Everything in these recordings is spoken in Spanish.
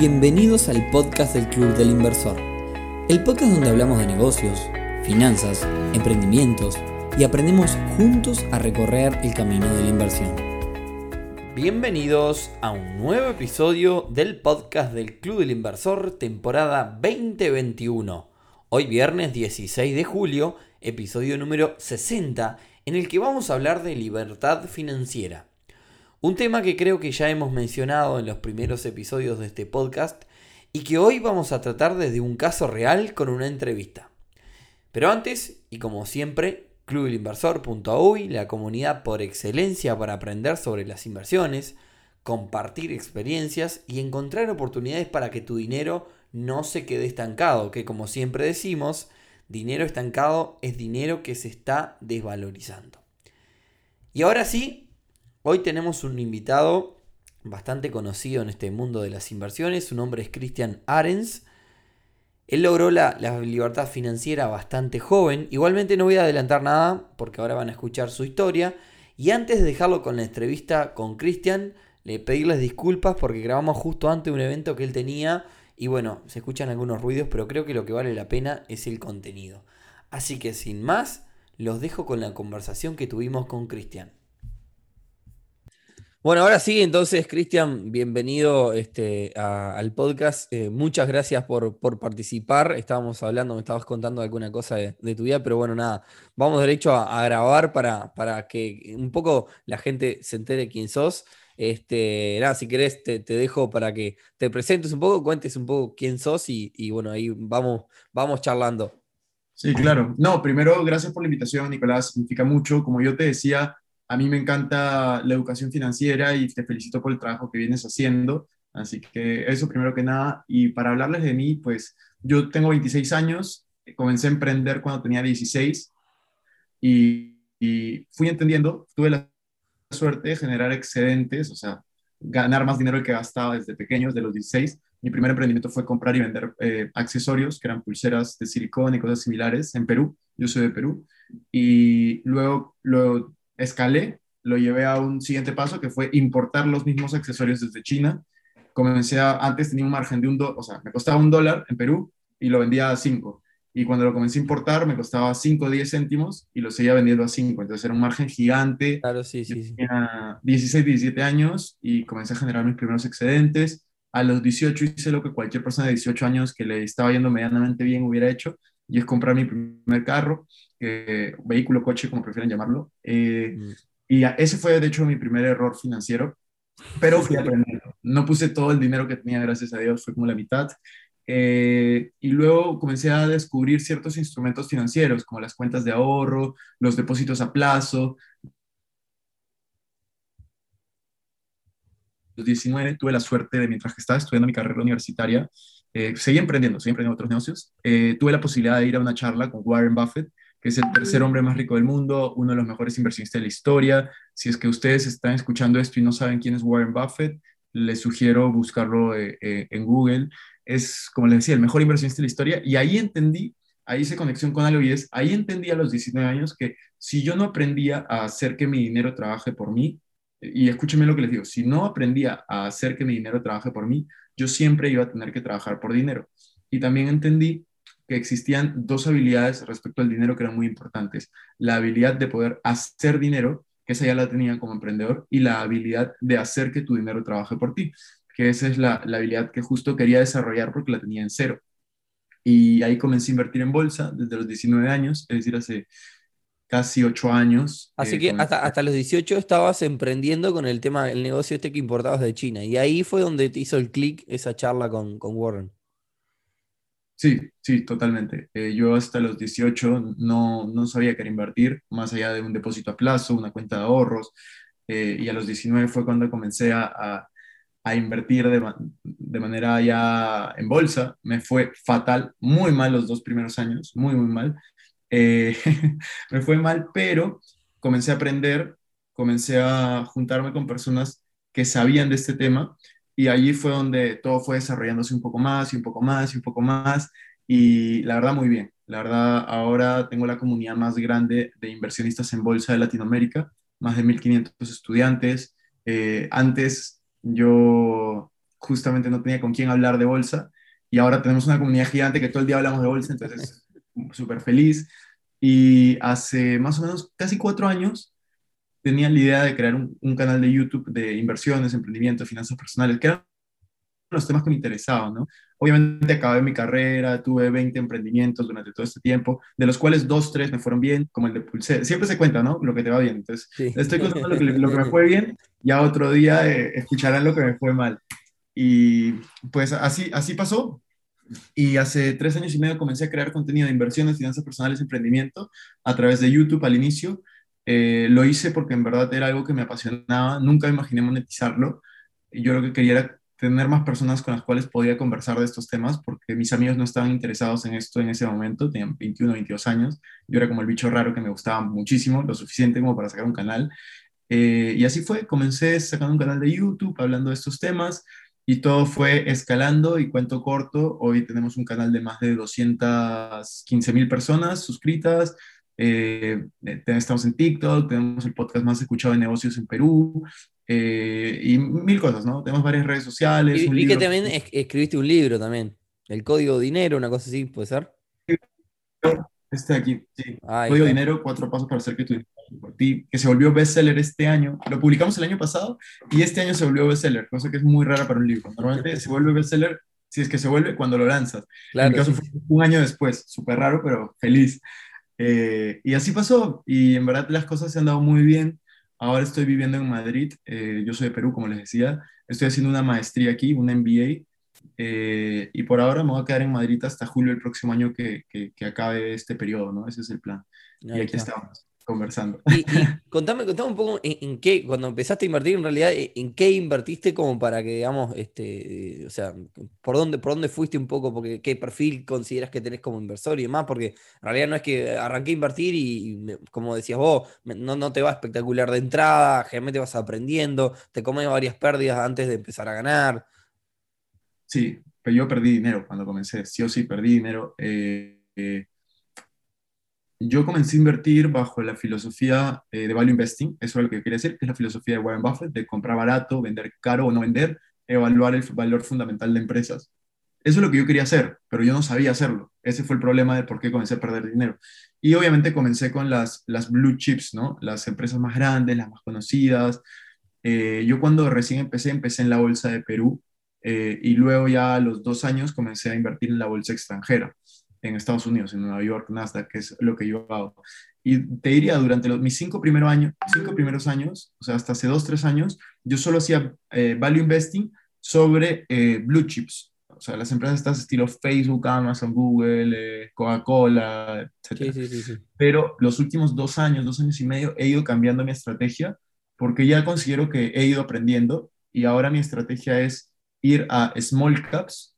Bienvenidos al podcast del Club del Inversor, el podcast donde hablamos de negocios, finanzas, emprendimientos y aprendemos juntos a recorrer el camino de la inversión. Bienvenidos a un nuevo episodio del podcast del Club del Inversor temporada 2021. Hoy viernes 16 de julio, episodio número 60, en el que vamos a hablar de libertad financiera. Un tema que creo que ya hemos mencionado en los primeros episodios de este podcast y que hoy vamos a tratar desde un caso real con una entrevista. Pero antes, y como siempre, clubelinversor.uy, la comunidad por excelencia para aprender sobre las inversiones, compartir experiencias y encontrar oportunidades para que tu dinero no se quede estancado, que como siempre decimos, dinero estancado es dinero que se está desvalorizando. Y ahora sí, Hoy tenemos un invitado bastante conocido en este mundo de las inversiones. Su nombre es Christian Arens. Él logró la, libertad financiera bastante joven. Igualmente no voy a adelantar nada porque ahora van a escuchar su historia. Y antes de dejarlo con la entrevista con Christian, le pedirles disculpas porque grabamos justo antes de un evento que él tenía. Y bueno, se escuchan algunos ruidos, pero creo que lo que vale la pena es el contenido. Así que sin más, los dejo con la conversación que tuvimos con Christian. Bueno, ahora sí, entonces, Cristian, bienvenido este, al podcast. Eh, muchas gracias por, participar. Estábamos hablando, me estabas contando alguna cosa de, tu vida, pero bueno, nada, vamos derecho a, grabar para, para, que un poco la gente se entere quién sos. Este, nada, si querés, te, dejo para que te presentes un poco, cuentes un poco quién sos y, y bueno, ahí vamos, vamos charlando. Sí, claro. No, primero, gracias por la invitación, Nicolás. Significa mucho. Como yo te decía, a mí me encanta la educación financiera y te felicito por el trabajo que vienes haciendo. Así que eso primero que nada. Y para hablarles de mí, pues yo tengo 26 años, comencé a emprender cuando tenía 16 y, fui entendiendo, tuve la suerte de generar excedentes, o sea, ganar más dinero que gastaba desde pequeños, de los 16. Mi primer emprendimiento fue comprar y vender eh, accesorios, que eran pulseras de silicón y cosas similares, en Perú. Yo soy de Perú. Y luego, luego escalé, lo llevé a un siguiente paso que fue importar los mismos accesorios desde China. Comencé a, antes tenía un margen de un dólar, o sea, me costaba un dólar en Perú y lo vendía a cinco. Y cuando lo comencé a importar me costaba 5 o 10 céntimos y lo seguía vendiendo a 5. Entonces era un margen gigante. Claro, sí, sí, sí. Tenía 16, 17 años y comencé a generar mis primeros excedentes. A los 18 hice lo que cualquier persona de 18 años que le estaba yendo medianamente bien hubiera hecho, y es comprar mi primer carro, eh, vehículo, coche, como prefieren llamarlo. Eh, mm. Y ese fue, de hecho, mi primer error financiero, pero fui aprendiendo. No puse todo el dinero que tenía, gracias a Dios, fue como la mitad. Eh, y luego comencé a descubrir ciertos instrumentos financieros, como las cuentas de ahorro, los depósitos a plazo. Los 19 tuve la suerte de, mientras que estaba estudiando mi carrera universitaria, eh, seguí emprendiendo, seguí emprendiendo otros negocios. Eh, tuve la posibilidad de ir a una charla con Warren Buffett, que es el tercer hombre más rico del mundo, uno de los mejores inversionistas de la historia. Si es que ustedes están escuchando esto y no saben quién es Warren Buffett, les sugiero buscarlo eh, en Google. Es, como les decía, el mejor inversionista de la historia. Y ahí entendí, ahí hice conexión con algo y es, ahí entendí a los 19 años que si yo no aprendía a hacer que mi dinero trabaje por mí, y escúchenme lo que les digo, si no aprendía a hacer que mi dinero trabaje por mí, yo siempre iba a tener que trabajar por dinero. Y también entendí que existían dos habilidades respecto al dinero que eran muy importantes. La habilidad de poder hacer dinero, que esa ya la tenía como emprendedor, y la habilidad de hacer que tu dinero trabaje por ti, que esa es la, la habilidad que justo quería desarrollar porque la tenía en cero. Y ahí comencé a invertir en bolsa desde los 19 años, es decir, hace casi ocho años. Así que hasta, hasta los 18 estabas emprendiendo con el tema, el negocio este que importabas de China. Y ahí fue donde te hizo el clic esa charla con, con Warren. Sí, sí, totalmente. Eh, yo hasta los 18 no, no sabía qué invertir, más allá de un depósito a plazo, una cuenta de ahorros. Eh, y a los 19 fue cuando comencé a, a, invertir de, de, manera ya en bolsa. Me fue fatal, muy mal los dos primeros años, muy, muy mal. Eh, me fue mal, pero comencé a aprender, comencé a juntarme con personas que sabían de este tema y allí fue donde todo fue desarrollándose un poco más y un poco más y un poco más y la verdad muy bien. La verdad ahora tengo la comunidad más grande de inversionistas en bolsa de Latinoamérica, más de 1.500 estudiantes. Eh, antes yo justamente no tenía con quién hablar de bolsa y ahora tenemos una comunidad gigante que todo el día hablamos de bolsa, entonces súper feliz. Y hace más o menos casi cuatro años tenía la idea de crear un, un canal de YouTube de inversiones, emprendimiento, finanzas personales, que eran los temas que me interesaban, ¿no? Obviamente acabé mi carrera, tuve 20 emprendimientos durante todo este tiempo, de los cuales dos, tres me fueron bien, como el de Pulse. Siempre se cuenta, ¿no? Lo que te va bien. Entonces, estoy contando lo que, lo que, me fue bien, ya otro día eh, escucharán lo que me fue mal. Y pues así, así pasó. Y hace tres años y medio comencé a crear contenido de inversiones, finanzas personales, emprendimiento a través de YouTube al inicio. Eh, lo hice porque en verdad era algo que me apasionaba, nunca imaginé monetizarlo. Yo lo que quería era tener más personas con las cuales podía conversar de estos temas, porque mis amigos no estaban interesados en esto en ese momento, tenían 21, 22 años, yo era como el bicho raro que me gustaba muchísimo, lo suficiente como para sacar un canal. Eh, y así fue, comencé sacando un canal de YouTube hablando de estos temas y todo fue escalando y cuento corto, hoy tenemos un canal de más de 215 mil personas suscritas, eh, estamos en TikTok, tenemos el podcast más escuchado de negocios en Perú, eh, y mil cosas, ¿no? Tenemos varias redes sociales. Y vi que también escribiste un libro también, El Código Dinero, una cosa así, ¿puede ser? Este aquí, sí. Código Dinero, cuatro pasos para hacer que tu por ti, que se volvió bestseller este año. Lo publicamos el año pasado y este año se volvió bestseller, cosa que es muy rara para un libro. Normalmente se vuelve bestseller si es que se vuelve cuando lo lanzas. Claro, en mi caso fue un año después, súper raro, pero feliz. Eh, y así pasó, y en verdad las cosas se han dado muy bien. Ahora estoy viviendo en Madrid, eh, yo soy de Perú, como les decía, estoy haciendo una maestría aquí, una MBA, eh, y por ahora me voy a quedar en Madrid hasta julio del próximo año que, que, acabe este periodo, ¿no? Ese es el plan. y aquí estamos conversando. Y, contame, contame un poco en, qué, cuando empezaste a invertir, en realidad, eh, en qué invertiste como para que, digamos, este, o sea, por dónde, por dónde fuiste un poco, porque qué perfil consideras que tenés como inversor y demás, porque en realidad no es que arranqué a invertir y, como decías vos, no, no te va espectacular de entrada, generalmente vas aprendiendo, te comes varias pérdidas antes de empezar a ganar. Sí, pero yo perdí dinero cuando comencé, sí o sí perdí dinero. Eh, eh, yo comencé a invertir bajo la filosofía eh, de value investing, eso es lo que quería decir, que es la filosofía de Warren Buffett, de comprar barato, vender caro o no vender, evaluar el valor fundamental de empresas. Eso es lo que yo quería hacer, pero yo no sabía hacerlo. Ese fue el problema de por qué comencé a perder dinero. Y obviamente comencé con las, las blue chips, ¿no? Las empresas más grandes, las más conocidas. Eh, yo cuando recién empecé, empecé en la bolsa de Perú eh, y luego ya a los dos años comencé a invertir en la bolsa extranjera en Estados Unidos, en Nueva York, Nasdaq, que es lo que yo hago. Y te diría, durante los, mis cinco, primeros años, cinco primeros años, o sea, hasta hace dos, tres años, yo solo hacía eh, value investing sobre eh, blue chips, o sea, las empresas estas estilo Facebook, Amazon, Google, eh, Coca-Cola, etc. Sí, sí, sí, Pero los últimos dos años, dos años y medio, he ido cambiando mi estrategia porque ya considero que he ido aprendiendo y ahora mi estrategia es ir a small caps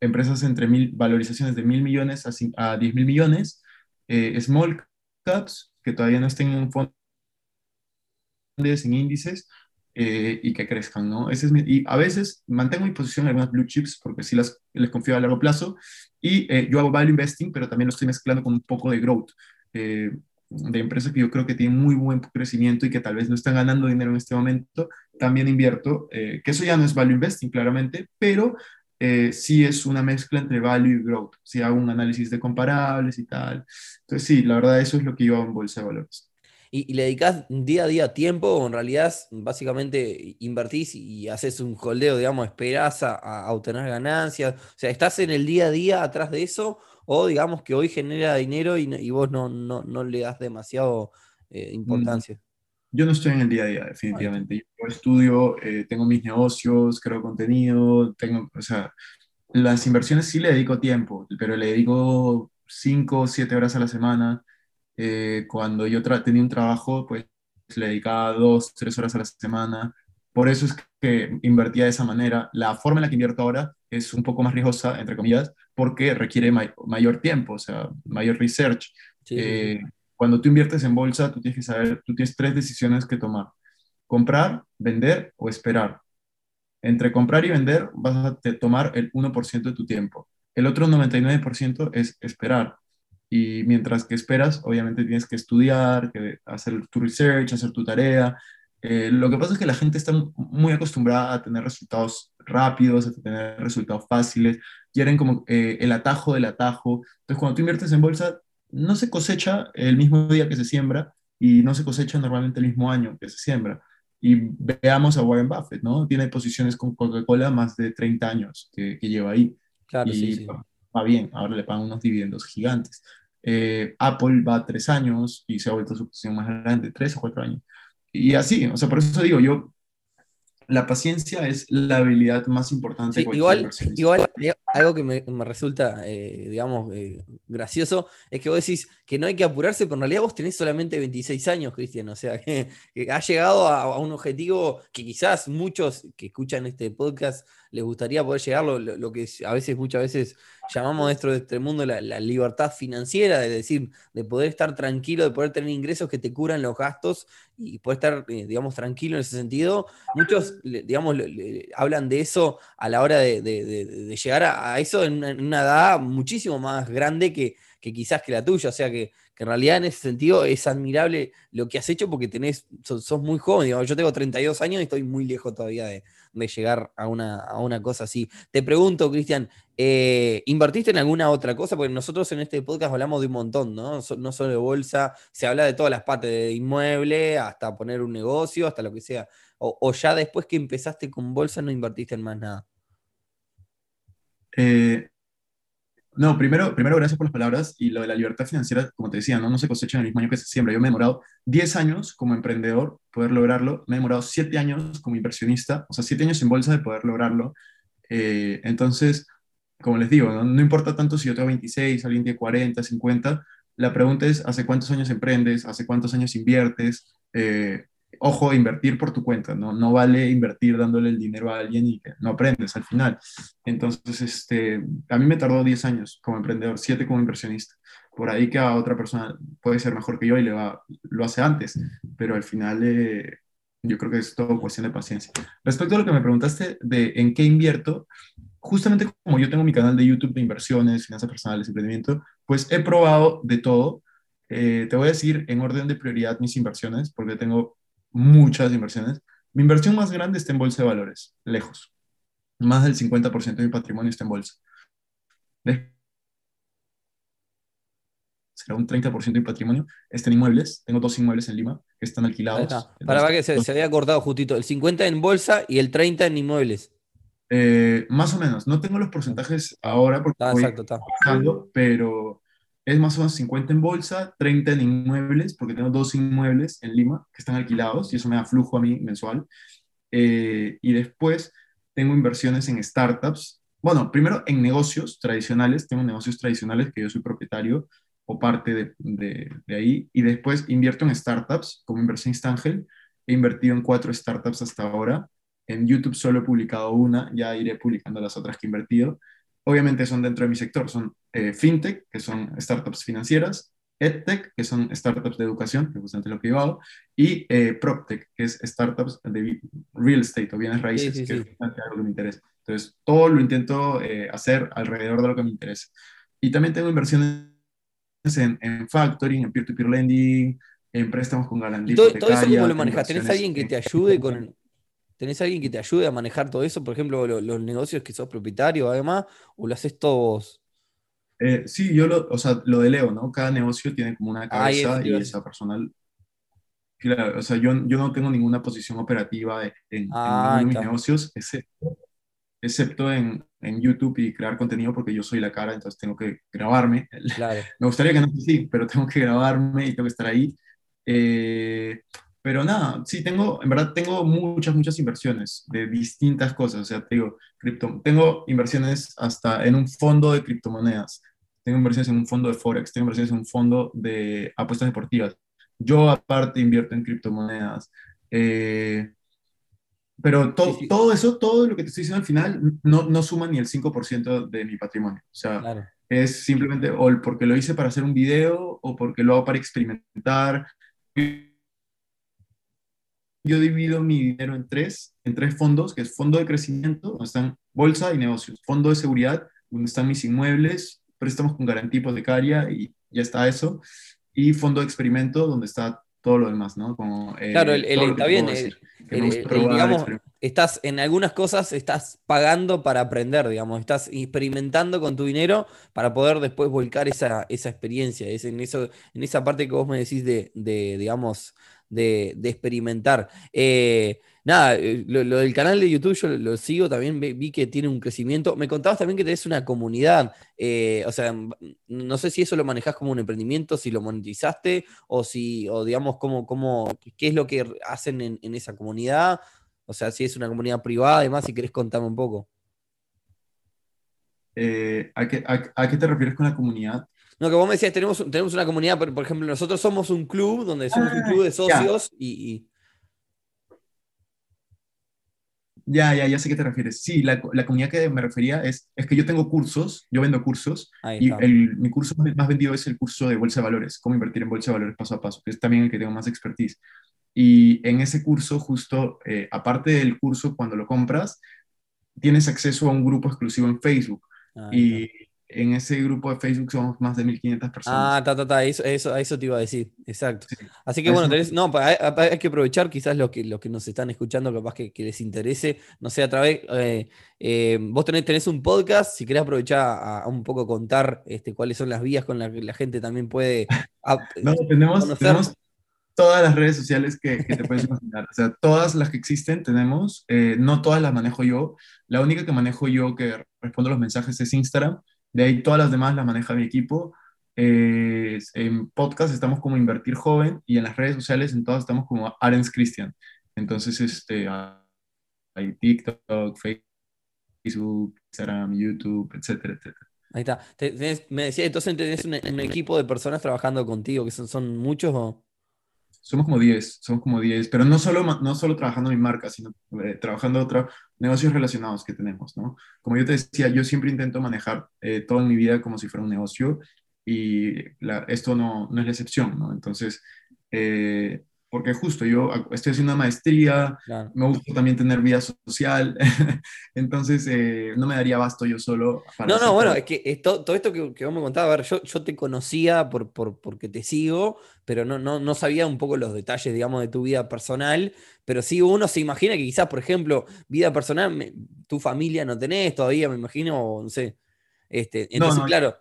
empresas entre mil, valorizaciones de mil millones a, a diez mil millones, eh, small caps que todavía no estén en fondos, en índices, eh, y que crezcan, ¿no? Ese es y a veces mantengo mi posición en algunas blue chips porque sí las, les confío a largo plazo y eh, yo hago value investing, pero también lo estoy mezclando con un poco de growth, de empresas que yo creo que tienen muy buen crecimiento y que tal vez no están ganando dinero en este momento, también invierto, que eso ya no es value investing claramente, pero eh, sí es una mezcla entre value y growth. Si hago un análisis de comparables y tal. Entonces, sí, la verdad, eso es lo que yo hago en Bolsa de Valores. ¿Y, le dedicas día a día tiempo o en realidad básicamente invertís y haces un holdeo, digamos, esperás a, obtener ganancias? O sea, ¿estás en el día a día atrás de eso o digamos que hoy genera dinero y, vos no, no, le das demasiado eh, importancia? Yo no estoy en el día a día, definitivamente. Yo estudio, eh, tengo mis negocios, creo contenido, tengo, o sea, las inversiones sí le dedico tiempo, pero le dedico 5 o 7 horas a la semana. Eh, cuando yo tenía un trabajo, pues le dedicaba 2, 3 horas a la semana. Por eso es que invertía de esa manera. La forma en la que invierto ahora es un poco más riesgosa, entre comillas, porque requiere mayor tiempo, o sea, mayor research. Sí, eh, cuando tú inviertes en bolsa, tú tienes que saber, tú tienes tres decisiones que tomar. Comprar, vender o esperar. Entre comprar y vender vas a tomar el 1% de tu tiempo. El otro 99% es esperar. Y mientras que esperas, obviamente tienes que estudiar, que hacer tu research, hacer tu tarea. Eh, lo que pasa es que la gente está muy acostumbrada a tener resultados rápidos, hasta tener resultados fáciles, quieren como eh, el atajo del atajo. Entonces, cuando tú inviertes en bolsa, no se cosecha el mismo día que se siembra y no se cosecha normalmente el mismo año que se siembra. Y veamos a Warren Buffett, ¿no? Tiene posiciones con Coca-Cola más de 30 años que, lleva ahí. Claro, y sí, sí. va bien, ahora le pagan unos dividendos gigantes. Eh, Apple va tres años y se ha vuelto su posición más grande, tres o cuatro años. Y así, o sea, por eso digo, yo la paciencia es la habilidad más importante. igual, igual, algo que me, resulta, eh, digamos, eh, gracioso, es que vos decís que no hay que apurarse, pero en realidad vos tenés solamente 26 años, Cristian, o sea, que, has llegado a, un objetivo que quizás muchos que escuchan este podcast les gustaría poder llegar, lo, que a veces, muchas veces llamamos dentro de este mundo la, libertad financiera, es decir, de poder estar tranquilo, de poder tener ingresos que te curan los gastos y poder estar, eh, digamos, tranquilo en ese sentido. Muchos, digamos, hablan de eso a la hora de, llegar a, eso en una, edad muchísimo más grande que, quizás que la tuya, o sea que, en realidad en ese sentido es admirable lo que has hecho porque tenés, sos, muy joven, yo tengo 32 años y estoy muy lejos todavía de, de llegar a una, a una cosa así. Te pregunto, Cristian, eh, ¿invertiste en alguna otra cosa? Porque nosotros en este podcast hablamos de un montón, ¿no? no solo de bolsa, se habla de todas las partes, de inmueble, hasta poner un negocio, hasta lo que sea. O, ya después que empezaste con bolsa no invertiste en más nada. Eh, no, primero, primero gracias por las palabras y lo de la libertad financiera, como te decía, no, no se cosecha en el mismo año que se siembra. Yo me he demorado 10 años como emprendedor poder lograrlo, me he demorado 7 años como inversionista, o sea, 7 años en bolsa de poder lograrlo. Eh, entonces, como les digo, ¿no? importa tanto si yo tengo 26, alguien tiene 40, 50, la pregunta es, ¿hace cuántos años emprendes? ¿Hace cuántos años inviertes? Eh, ojo, invertir por tu cuenta, ¿no? No vale invertir dándole el dinero a alguien y que no aprendes al final. Entonces, este, a mí me tardó 10 años como emprendedor, 7 como inversionista. Por ahí que a otra persona puede ser mejor que yo y le va, lo hace antes, pero al final eh, yo creo que es todo cuestión de paciencia. Respecto a lo que me preguntaste de en qué invierto, justamente como yo tengo mi canal de YouTube de inversiones, finanzas personales, emprendimiento, pues he probado de todo. Eh, te voy a decir en orden de prioridad mis inversiones, porque tengo muchas inversiones. Mi inversión más grande está en bolsa de valores, lejos. Más del 50% de mi patrimonio está en bolsa. Será un 30% de mi patrimonio está en inmuebles. Tengo dos inmuebles en Lima que están alquilados. Para que se, había cortado justito. El 50 en bolsa y el 30 en inmuebles. Eh, más o menos. No tengo los porcentajes ahora porque ah, exacto, está. pero es más o menos 50 en bolsa, 30 en inmuebles, porque tengo dos inmuebles en Lima que están alquilados y eso me da flujo a mí mensual. Eh, y después tengo inversiones en startups. Bueno, primero en negocios tradicionales, tengo negocios tradicionales que yo soy propietario o parte de, de, de ahí, y después invierto en startups como inversionista ángel. He invertido en cuatro startups hasta ahora. En YouTube solo he publicado una, ya iré publicando las otras que he invertido obviamente son dentro de mi sector, son eh, fintech, que son startups financieras, edtech, que son startups de educación, que es justamente lo que yo hago, y eh, proptech, que es startups de real estate o bienes raíces, que es algo que me interesa. Entonces, todo lo intento eh, hacer alrededor de lo que me interesa. Y también tengo inversiones en, en factoring, en peer-to-peer lending, en préstamos con garantía. ¿Todo, todo eso cómo lo manejas? ¿Tenés alguien que te ayude con, ¿Tenés alguien que te ayude a manejar todo eso? Por ejemplo, los negocios que sos propietario, además, o lo haces todos vos? Eh, sí, yo lo, o sea, lo deleo, ¿no? Cada negocio tiene como una cabeza y esa personal. Claro, o sea, yo, yo no tengo ninguna posición operativa en, ah, mis negocios, excepto, excepto en, en, YouTube y crear contenido porque yo soy la cara, entonces tengo que grabarme. Claro. Me gustaría que no sí, pero tengo que grabarme y tengo que estar ahí. Eh, pero nada, sí, tengo, en verdad tengo muchas, muchas inversiones de distintas cosas. O sea, te digo, cripto, tengo inversiones hasta en un fondo de criptomonedas, tengo inversiones en un fondo de Forex, tengo inversiones en un fondo de apuestas deportivas. Yo aparte invierto en criptomonedas. Eh, pero todo eso, todo lo que te estoy diciendo al final, no, no suma ni el 5% de mi patrimonio. O sea, es simplemente o porque lo hice para hacer un video o porque lo hago para experimentar yo divido mi dinero en tres, en tres fondos, que es fondo de crecimiento, donde están bolsa y negocios, fondo de seguridad, donde están mis inmuebles, préstamos con garantía hipotecaria y ya está eso, y fondo de experimento, donde está todo lo demás, ¿no? Como, eh, claro, el, está bien, digamos, estás en algunas cosas, estás pagando para aprender, digamos, estás experimentando con tu dinero para poder después volcar esa, esa experiencia, es en, eso, en esa parte que vos me decís de, de digamos, de, experimentar. Eh, nada, eh, lo, del canal de YouTube yo lo, sigo, también vi, que tiene un crecimiento. Me contabas también que tenés una comunidad, eh, o sea, no sé si eso lo manejás como un emprendimiento, si lo monetizaste o si, o digamos, cómo, cómo, qué es lo que hacen en, esa comunidad, o sea, si es una comunidad privada, además, si querés contarme un poco. ¿a, qué, a, qué, te refieres con la comunidad? No, que vos me decías, tenemos, tenemos una comunidad, por, por ejemplo, nosotros somos un club donde somos un ah, club de socios y, Ya, ya, ya sé qué te refieres. Sí, la, la, comunidad que me refería es, es que yo tengo cursos, yo vendo cursos, y el, mi curso más vendido es el curso de Bolsa de Valores, cómo invertir en Bolsa de Valores paso a paso, que es también el que tengo más expertise. Y en ese curso, justo, eh, aparte del curso, cuando lo compras, tienes acceso a un grupo exclusivo en Facebook. y en ese grupo de Facebook somos más de 1500 personas. Ah, ta, ta, ta, eso, eso, te iba a decir, exacto. Así que bueno, tenés, no, hay, que aprovechar quizás lo que, lo que nos están escuchando, capaz que, que les interese, no sé, a través, eh, eh, vos tenés, tenés, un podcast, si querés aprovechar a, un poco contar este, cuáles son las vías con las que la gente también puede... no, tenemos, tenemos, todas las redes sociales que, te puedes imaginar, o sea, todas las que existen tenemos, eh, no todas las manejo yo, la única que manejo yo que respondo los mensajes es Instagram, de ahí todas las demás las maneja mi equipo. en podcast estamos como Invertir Joven y en las redes sociales en todas estamos como Arens Christian. Entonces, este, hay TikTok, Facebook, Instagram, YouTube, etcétera, etcétera. Ahí está. me decía, entonces tenés un, un, equipo de personas trabajando contigo, que son, son muchos o somos como 10, somos como 10, pero no solo, no solo trabajando mi marca, sino eh, trabajando otros negocios relacionados que tenemos, ¿no? Como yo te decía, yo siempre intento manejar eh, toda mi vida como si fuera un negocio y esto no, no, es la excepción, ¿no? Entonces, eh, porque justo yo estoy haciendo una maestría, me gusta también tener vida social, entonces eh, no me daría basto yo solo. no, no, bueno, es que todo esto que, que, vos me contabas, a ver, yo, yo te conocía por, por, porque te sigo, pero no, no, no sabía un poco los detalles, digamos, de tu vida personal, pero sí uno se imagina que quizás, por ejemplo, vida personal, tu familia no tenés todavía, me imagino, no sé. Este, entonces, claro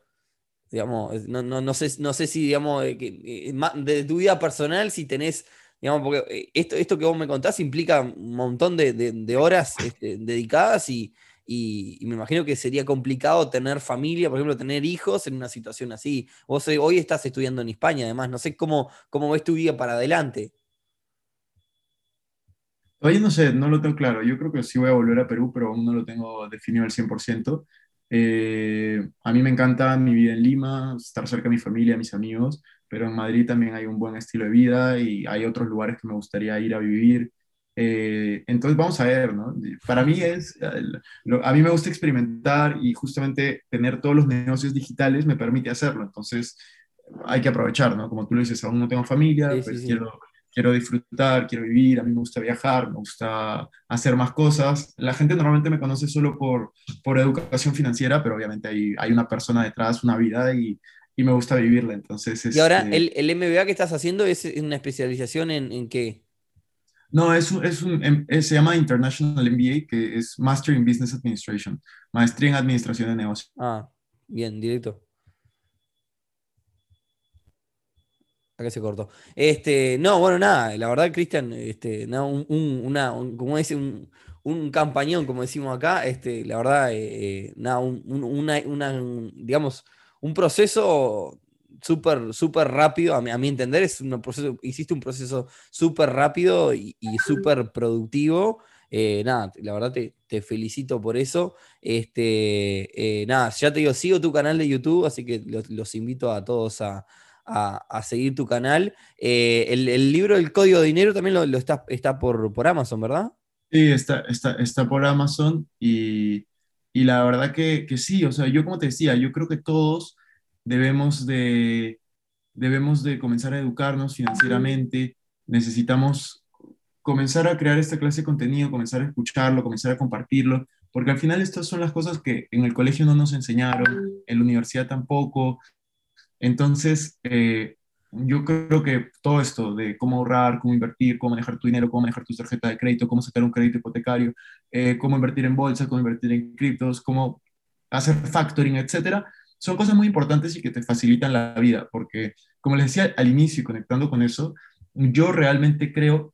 digamos, no, no, no, sé, no sé si, digamos, de, eh, de, tu vida personal, si tenés Digamos, porque eh, esto, esto que vos me contás implica un montón de, horas este, dedicadas y, me imagino que sería complicado tener familia, por ejemplo, tener hijos en una situación así. Vos hoy estás estudiando en España, además, no sé cómo, cómo ves tu vida para adelante. Oye, no sé, no lo tengo claro. Yo creo que sí voy a volver a Perú, pero aún no lo tengo definido al 100%. Eh, a mí me encanta mi vida en Lima, estar cerca de mi familia, mis amigos, pero en Madrid también hay un buen estilo de vida y hay otros lugares que me gustaría ir a vivir. Eh, entonces vamos a ver, ¿no? Para mí es, a mí me gusta experimentar y justamente tener todos los negocios digitales me permite hacerlo, entonces hay que aprovechar, ¿no? Como tú lo dices, aún no tengo familia, pues quiero quiero disfrutar, quiero vivir, a mí me gusta viajar, me gusta hacer más cosas. La gente normalmente me conoce solo por, por educación financiera, pero obviamente hay, hay una persona detrás, una vida y, y me gusta vivirla. Entonces, y ahora, este el, el, MBA que estás haciendo es una especialización en, en qué? No, es un, es un, em, se llama International MBA, que es Master in Business Administration, maestría en administración de negocios. Ah, bien, directo. Acá se cortó. Este, no, bueno, nada, la verdad, Cristian, este, un, una, como dice, un, un, campañón, como decimos acá, este, la verdad, eh, eh, nada, una, digamos, un proceso súper, súper rápido, a mi, a mi, entender, es un proceso, hiciste un proceso súper rápido y, súper productivo. Eh, nada, la verdad te, te, felicito por eso. Este, nada, ya te digo, sigo tu canal de YouTube, así que los invito a todos a, a, seguir tu canal. Eh, el, libro El Código de Dinero también lo, está, está por, por, Amazon, ¿verdad? Sí, está, está, está por Amazon y, y la verdad que, que, sí, o sea, yo como te decía, yo creo que todos debemos de, debemos de comenzar a educarnos financieramente, necesitamos comenzar a crear esta clase de contenido, comenzar a escucharlo, comenzar a compartirlo, porque al final estas son las cosas que en el colegio no nos enseñaron, en la universidad tampoco, entonces, eh, yo creo que todo esto de cómo ahorrar, cómo invertir, cómo manejar tu dinero, cómo manejar tu tarjeta de crédito, cómo sacar un crédito hipotecario, eh, cómo invertir en bolsa, cómo invertir en criptos, cómo hacer factoring, etcétera, son cosas muy importantes y que te facilitan la vida, porque como les decía al inicio, conectando con eso, yo realmente creo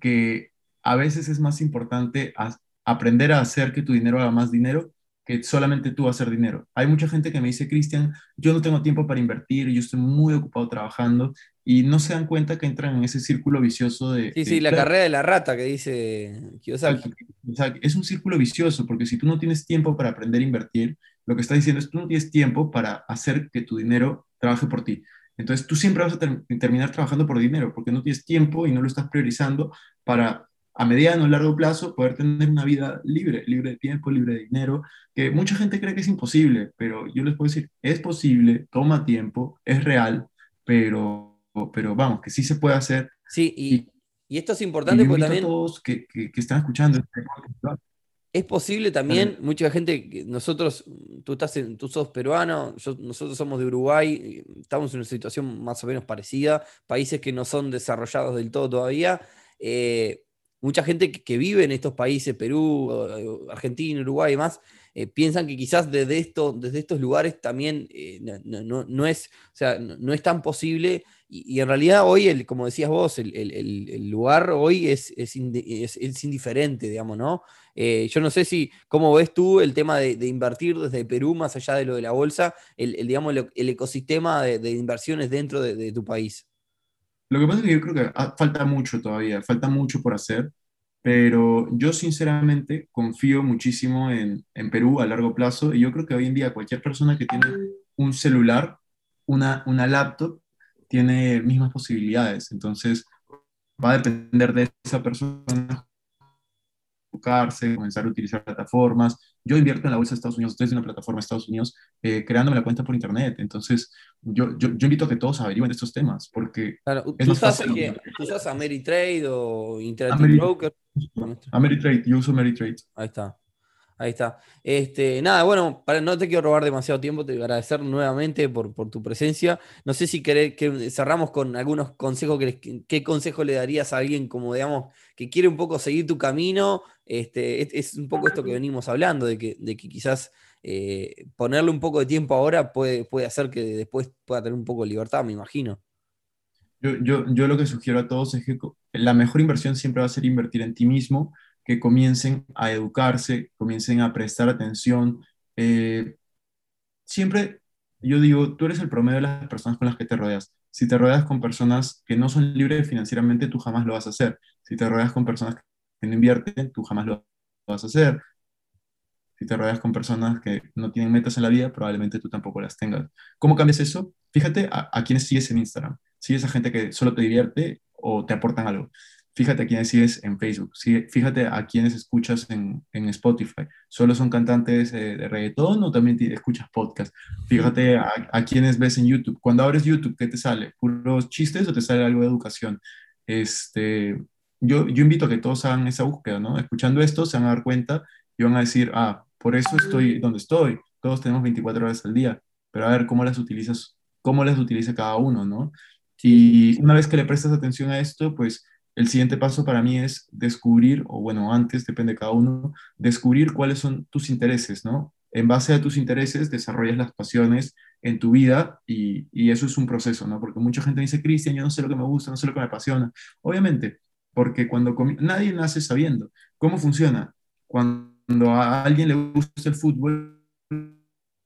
que a veces es más importante aprender a hacer que tu dinero haga más dinero que solamente tú hacer dinero. Hay mucha gente que me dice, Cristian, yo no tengo tiempo para invertir, yo estoy muy ocupado trabajando y no se dan cuenta que entran en ese círculo vicioso de... Sí, sí, la carrera de la rata que dice Kiyosaki. Es un círculo vicioso porque si tú no tienes tiempo para aprender a invertir, lo que está diciendo es tú no tienes tiempo para hacer que tu dinero trabaje por ti. Entonces tú siempre vas a terminar trabajando por dinero porque no tienes tiempo y no lo estás priorizando para a mediano o largo plazo poder tener una vida libre, libre de tiempo, libre de dinero, que mucha gente cree que es imposible, pero yo les puedo decir, es posible, toma tiempo, es real, pero, pero vamos, que sí se puede hacer. Sí, y, y, esto es importante porque también... A todos que, que, están escuchando este es posible también, mucha gente, nosotros, tú, estás en, tú sos peruano, nosotros somos de Uruguay, estamos en una situación más o menos parecida, países que no son desarrollados del todo todavía. Eh, mucha gente que, vive en estos países, Perú, eh, Argentina, Uruguay y demás, eh, piensan que quizás desde, esto, desde estos lugares también eh, no, es, sea, no, es tan posible. Y, en realidad hoy, como decías vos, el, lugar hoy es, indiferente, digamos, ¿no? yo no sé si, ¿cómo ves tú el tema de, invertir desde Perú, más allá de lo de la bolsa, el, digamos, el, ecosistema de, inversiones dentro de tu país? Lo que pasa es que yo creo que falta mucho todavía, falta mucho por hacer, pero yo sinceramente confío muchísimo en, en, Perú a largo plazo y yo creo que hoy en día cualquier persona que tiene un celular, una, una laptop, tiene mismas posibilidades. Entonces, va a depender de esa persona comenzar a utilizar plataformas. Yo invierto en la bolsa de Estados Unidos desde una plataforma de Estados Unidos, eh, creándome la cuenta por internet. Entonces, yo, yo, yo, invito a que todos averigüen de estos temas, porque... Claro, ¿tú, usas, ¿tú usas Ameritrade o Interactive Broker? Ameritrade, yo uso Ameritrade. Ahí está. Ahí está. Este, nada, bueno, para, no te quiero robar demasiado tiempo, te agradecer nuevamente por, por tu presencia. No sé si querés que cerramos con algunos consejos. Que, ¿Qué consejo le darías a alguien como, digamos, que quiere un poco seguir tu camino? Este, es, un poco esto que venimos hablando, de que, de que quizás eh, ponerle un poco de tiempo ahora puede, puede hacer que después pueda tener un poco de libertad, me imagino. Yo, yo, yo lo que sugiero a todos es que la mejor inversión siempre va a ser invertir en ti mismo que comiencen a educarse, comiencen a prestar atención. Eh, siempre yo digo, tú eres el promedio de las personas con las que te rodeas. Si te rodeas con personas que no son libres financieramente, tú jamás lo vas a hacer. Si te rodeas con personas que no invierten, tú jamás lo vas a hacer. Si te rodeas con personas que no tienen metas en la vida, probablemente tú tampoco las tengas. ¿Cómo cambias eso? Fíjate a, a sigues en Instagram. ¿Sigues a gente que solo te divierte o te aportan algo? Fíjate a quienes sigues en Facebook, fíjate a quienes escuchas en, en Spotify. ¿Solo son cantantes eh, de reggaetón o también escuchas podcast? Fíjate a, a, quienes ves en YouTube. Cuando abres YouTube, ¿qué te sale? ¿Puros chistes o te sale algo de educación? Este, yo, yo invito a que todos hagan esa búsqueda, ¿no? Escuchando esto se van a dar cuenta y van a decir, ah, por eso estoy donde estoy. Todos tenemos 24 horas al día, pero a ver cómo las utilizas, cómo las utiliza cada uno, ¿no? Y una vez que le prestas atención a esto, pues el siguiente paso para mí es descubrir, o bueno, antes, depende de cada uno, descubrir cuáles son tus intereses, ¿no? En base a tus intereses desarrollas las pasiones en tu vida y, eso es un proceso, ¿no? Porque mucha gente dice, Cristian, yo no sé lo que me gusta, no sé lo que me apasiona. Obviamente, porque cuando nadie nace sabiendo cómo funciona. Cuando a alguien le gusta el fútbol,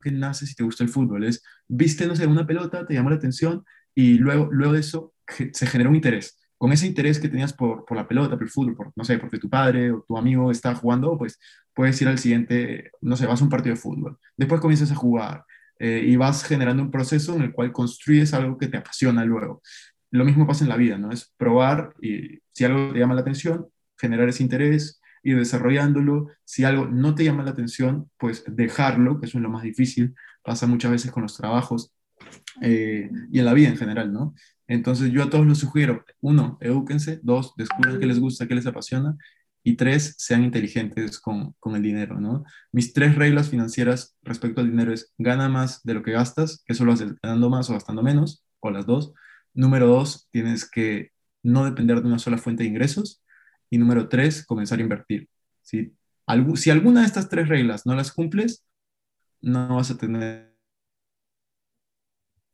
¿qué nace si te gusta el fútbol? Es, viste, no sé, una pelota, te llamó la atención y luego, luego de eso se genera un interés con ese interés que tenías por, por, la pelota, por el fútbol, por, no sé, porque tu padre o tu amigo está jugando, pues puedes ir al siguiente, no sé, vas a un partido de fútbol. Después comienzas a jugar eh, y vas generando un proceso en el cual construyes algo que te apasiona luego. Lo mismo pasa en la vida, ¿no? Es probar y si algo te llama la atención, generar ese interés, ir desarrollándolo. Si algo no te llama la atención, pues dejarlo, que eso es lo más difícil. Pasa muchas veces con los trabajos eh, y en la vida en general, ¿no? Entonces yo a todos los sugiero, uno, edúquense, dos, descubran qué les gusta, qué les apasiona, y tres, sean inteligentes con, con, el dinero, ¿no? Mis tres reglas financieras respecto al dinero es, gana más de lo que gastas, que eso lo haces ganando más o gastando menos, o las dos. Número dos, tienes que no depender de una sola fuente de ingresos. Y número tres, comenzar a invertir. Si, si alguna de estas tres reglas no las cumples, no vas a tener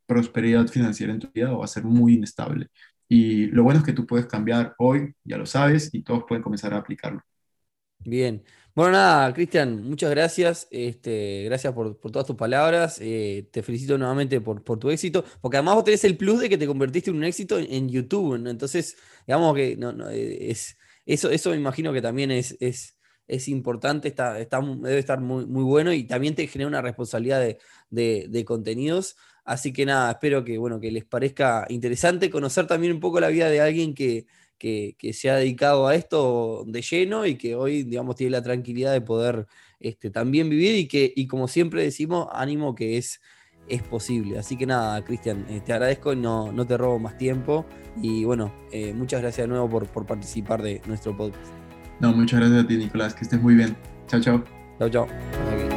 prosperidad financiera en tu vida o va a ser muy inestable. Y lo bueno es que tú puedes cambiar hoy, ya lo sabes, y todos pueden comenzar a aplicarlo. Bien. Bueno, nada, Cristian, muchas gracias. Este, gracias por, todas tus palabras. Eh, te felicito nuevamente por, tu éxito, porque además vos tenés el plus de que te convertiste en un éxito en, YouTube. Entonces, digamos que no, eh, es, eso, eso me imagino que también es, es, es importante, está, está, debe estar muy, muy bueno y también te genera una responsabilidad de, de contenidos. Así que nada, espero que, bueno, que les parezca interesante conocer también un poco la vida de alguien que, se ha dedicado a esto de lleno y que hoy, digamos, tiene la tranquilidad de poder este, también vivir y que, y como siempre decimos, ánimo que es, es posible. Así que nada, Cristian, eh, te agradezco y no, no, te robo más tiempo. Y bueno, eh, muchas gracias de nuevo por, por participar de nuestro podcast. No, muchas gracias a ti, Nicolás, que estés muy bien. Chao, chao. Chao, chao.